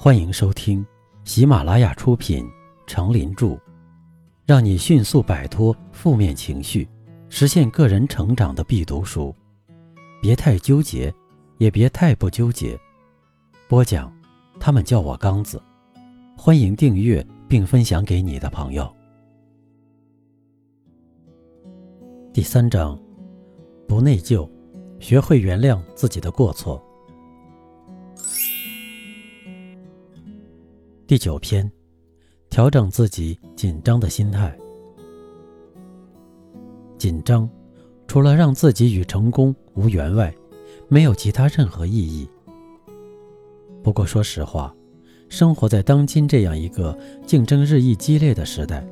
欢迎收听喜马拉雅出品《成林著》，让你迅速摆脱负面情绪，实现个人成长的必读书。别太纠结，也别太不纠结。播讲，他们叫我刚子。欢迎订阅并分享给你的朋友。第三章，不内疚，学会原谅自己的过错。第九篇，调整自己紧张的心态。紧张，除了让自己与成功无缘外，没有其他任何意义。不过说实话，生活在当今这样一个竞争日益激烈的时代，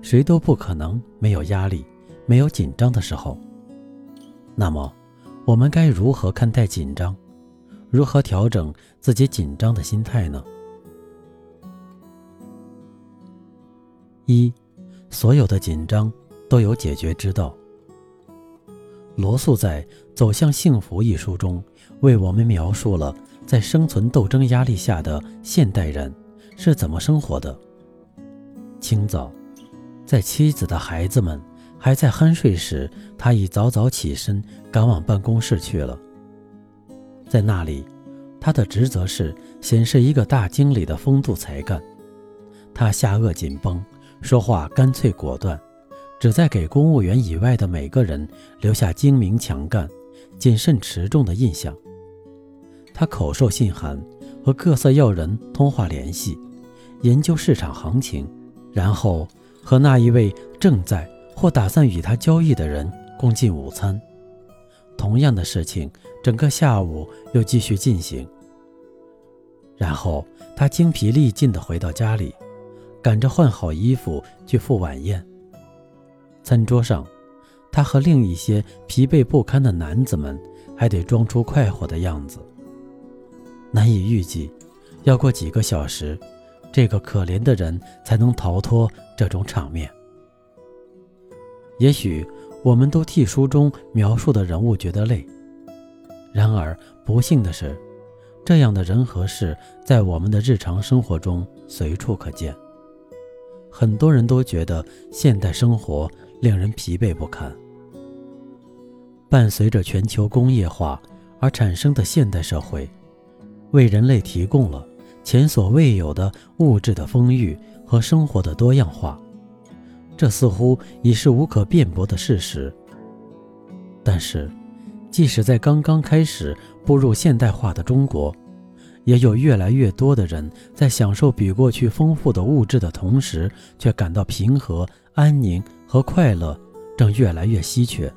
谁都不可能没有压力、没有紧张的时候。那么，我们该如何看待紧张？如何调整自己紧张的心态呢？一，所有的紧张都有解决之道。罗素在《走向幸福》一书中，为我们描述了在生存斗争压力下的现代人是怎么生活的。清早，在妻子的孩子们还在酣睡时，他已早早起身赶往办公室去了。在那里，他的职责是显示一个大经理的风度才干。他下颚紧绷。说话干脆果断，只在给公务员以外的每个人留下精明强干、谨慎持重的印象。他口授信函，和各色要人通话联系，研究市场行情，然后和那一位正在或打算与他交易的人共进午餐。同样的事情，整个下午又继续进行。然后他精疲力尽地回到家里。赶着换好衣服去赴晚宴。餐桌上，他和另一些疲惫不堪的男子们还得装出快活的样子。难以预计，要过几个小时，这个可怜的人才能逃脱这种场面。也许我们都替书中描述的人物觉得累，然而不幸的是，这样的人和事在我们的日常生活中随处可见。很多人都觉得现代生活令人疲惫不堪。伴随着全球工业化而产生的现代社会，为人类提供了前所未有的物质的丰裕和生活的多样化，这似乎已是无可辩驳的事实。但是，即使在刚刚开始步入现代化的中国，也有越来越多的人在享受比过去丰富的物质的同时，却感到平和、安宁和快乐正越来越稀缺。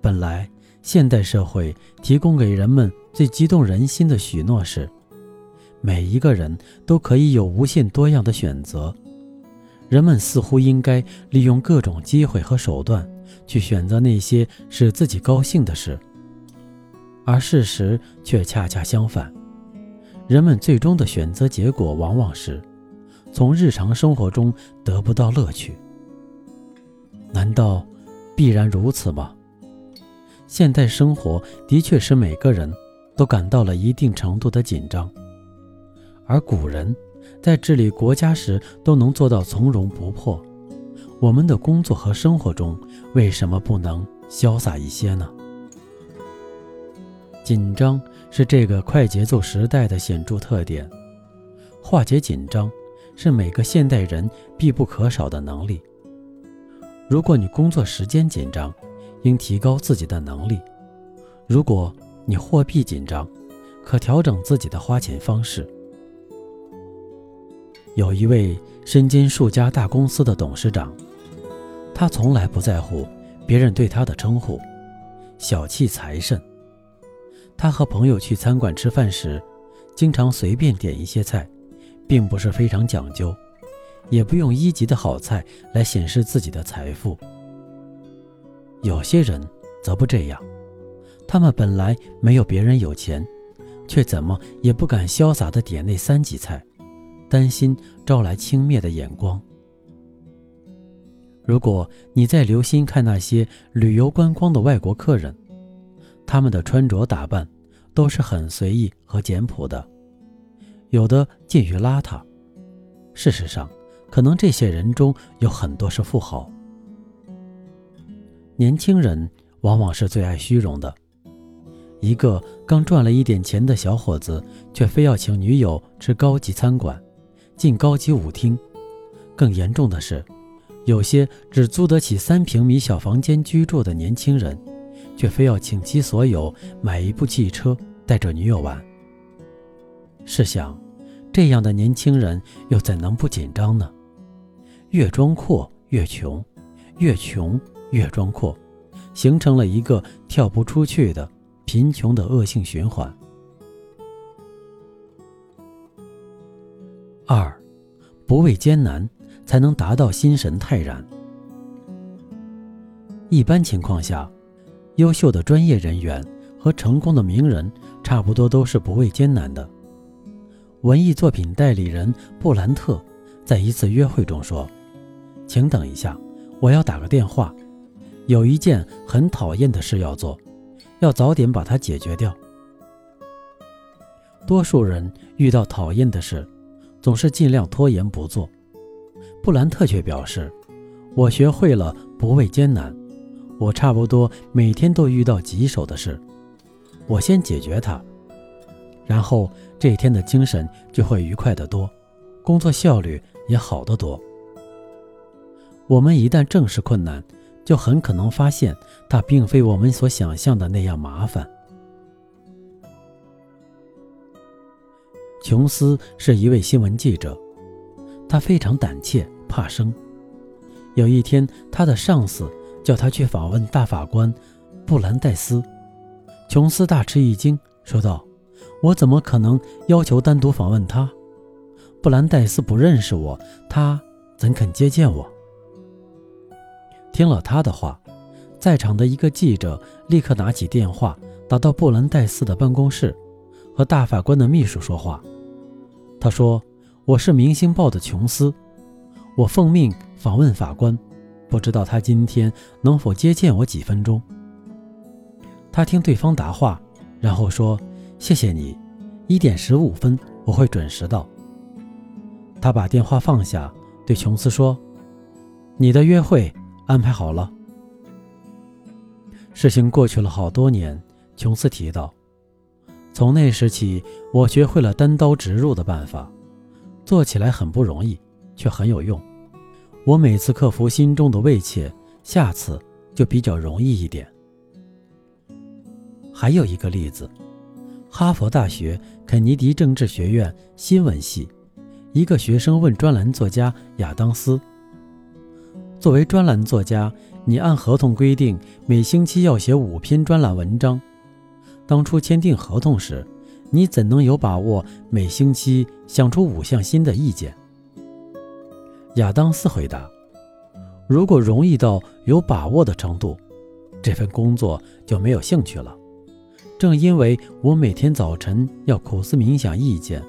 本来，现代社会提供给人们最激动人心的许诺是：每一个人都可以有无限多样的选择。人们似乎应该利用各种机会和手段，去选择那些使自己高兴的事。而事实却恰恰相反，人们最终的选择结果往往是从日常生活中得不到乐趣。难道必然如此吗？现代生活的确使每个人都感到了一定程度的紧张，而古人在治理国家时都能做到从容不迫。我们的工作和生活中为什么不能潇洒一些呢？紧张是这个快节奏时代的显著特点，化解紧张是每个现代人必不可少的能力。如果你工作时间紧张，应提高自己的能力；如果你货币紧张，可调整自己的花钱方式。有一位身兼数家大公司的董事长，他从来不在乎别人对他的称呼，小气财神。他和朋友去餐馆吃饭时，经常随便点一些菜，并不是非常讲究，也不用一级的好菜来显示自己的财富。有些人则不这样，他们本来没有别人有钱，却怎么也不敢潇洒地点那三级菜，担心招来轻蔑的眼光。如果你在留心看那些旅游观光的外国客人，他们的穿着打扮都是很随意和简朴的，有的近于邋遢。事实上，可能这些人中有很多是富豪。年轻人往往是最爱虚荣的。一个刚赚了一点钱的小伙子，却非要请女友吃高级餐馆、进高级舞厅。更严重的是，有些只租得起三平米小房间居住的年轻人，却非要倾其所有买一部汽车，带着女友玩。试想，这样的年轻人又怎能不紧张呢？越装阔越穷，越穷越装阔，形成了一个跳不出去的。贫穷的恶性循环。二，不畏艰难，才能达到心神泰然。一般情况下，优秀的专业人员和成功的名人差不多都是不畏艰难的。文艺作品代理人布兰特在一次约会中说：“请等一下，我要打个电话，有一件很讨厌的事要做。”要早点把它解决掉。多数人遇到讨厌的事，总是尽量拖延不做。布兰特却表示：“我学会了不畏艰难，我差不多每天都遇到棘手的事，我先解决它，然后这一天的精神就会愉快得多，工作效率也好得多。我们一旦正视困难。”就很可能发现，它并非我们所想象的那样麻烦。琼斯是一位新闻记者，他非常胆怯怕生。有一天，他的上司叫他去访问大法官布兰代斯，琼斯大吃一惊，说道：“我怎么可能要求单独访问他？布兰代斯不认识我，他怎肯接见我？”听了他的话，在场的一个记者立刻拿起电话，打到布兰代斯的办公室，和大法官的秘书说话。他说：“我是《明星报》的琼斯，我奉命访问法官，不知道他今天能否接见我几分钟。”他听对方答话，然后说：“谢谢你，一点十五分我会准时到。”他把电话放下，对琼斯说：“你的约会。”安排好了。事情过去了好多年，琼斯提到，从那时起，我学会了单刀直入的办法，做起来很不容易，却很有用。我每次克服心中的畏怯，下次就比较容易一点。还有一个例子，哈佛大学肯尼迪政治学院新闻系，一个学生问专栏作家亚当斯。作为专栏作家，你按合同规定每星期要写五篇专栏文章。当初签订合同时，你怎能有把握每星期想出五项新的意见？亚当斯回答：“如果容易到有把握的程度，这份工作就没有兴趣了。正因为我每天早晨要苦思冥想意见，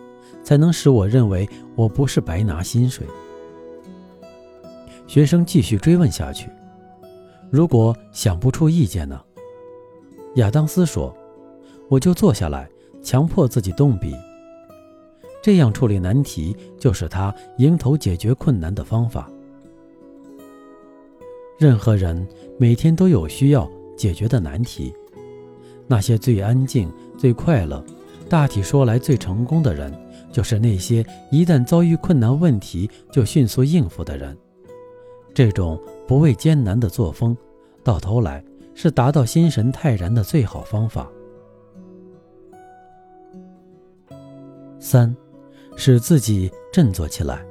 才能使我认为我不是白拿薪水。”学生继续追问下去：“如果想不出意见呢？”亚当斯说：“我就坐下来，强迫自己动笔。这样处理难题，就是他迎头解决困难的方法。任何人每天都有需要解决的难题。那些最安静、最快乐、大体说来最成功的人，就是那些一旦遭遇困难问题就迅速应付的人。”这种不畏艰难的作风，到头来是达到心神泰然的最好方法。三，使自己振作起来。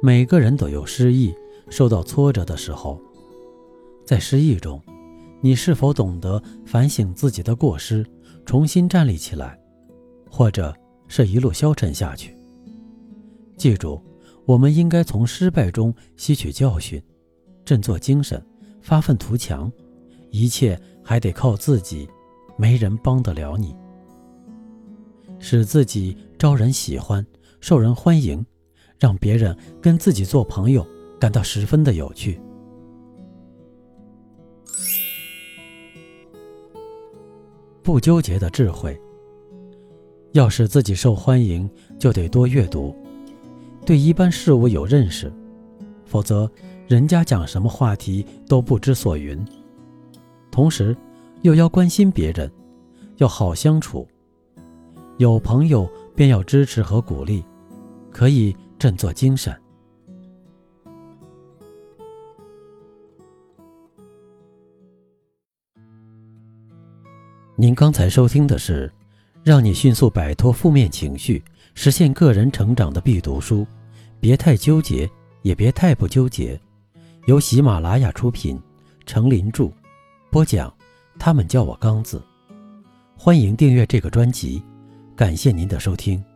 每个人都有失意、受到挫折的时候，在失意中，你是否懂得反省自己的过失，重新站立起来，或者是一路消沉下去？记住。我们应该从失败中吸取教训，振作精神，发愤图强。一切还得靠自己，没人帮得了你。使自己招人喜欢，受人欢迎，让别人跟自己做朋友，感到十分的有趣。不纠结的智慧。要使自己受欢迎，就得多阅读，对一般事物有认识，否则人家讲什么话题都不知所云。同时，又要关心别人，要好相处。有朋友便要支持和鼓励，可以振作精神。您刚才收听的是。让你迅速摆脱负面情绪，实现个人成长的必读书，别太纠结，也别太不纠结。由喜马拉雅出品，程林著，播讲。他们叫我刚子，欢迎订阅这个专辑，感谢您的收听。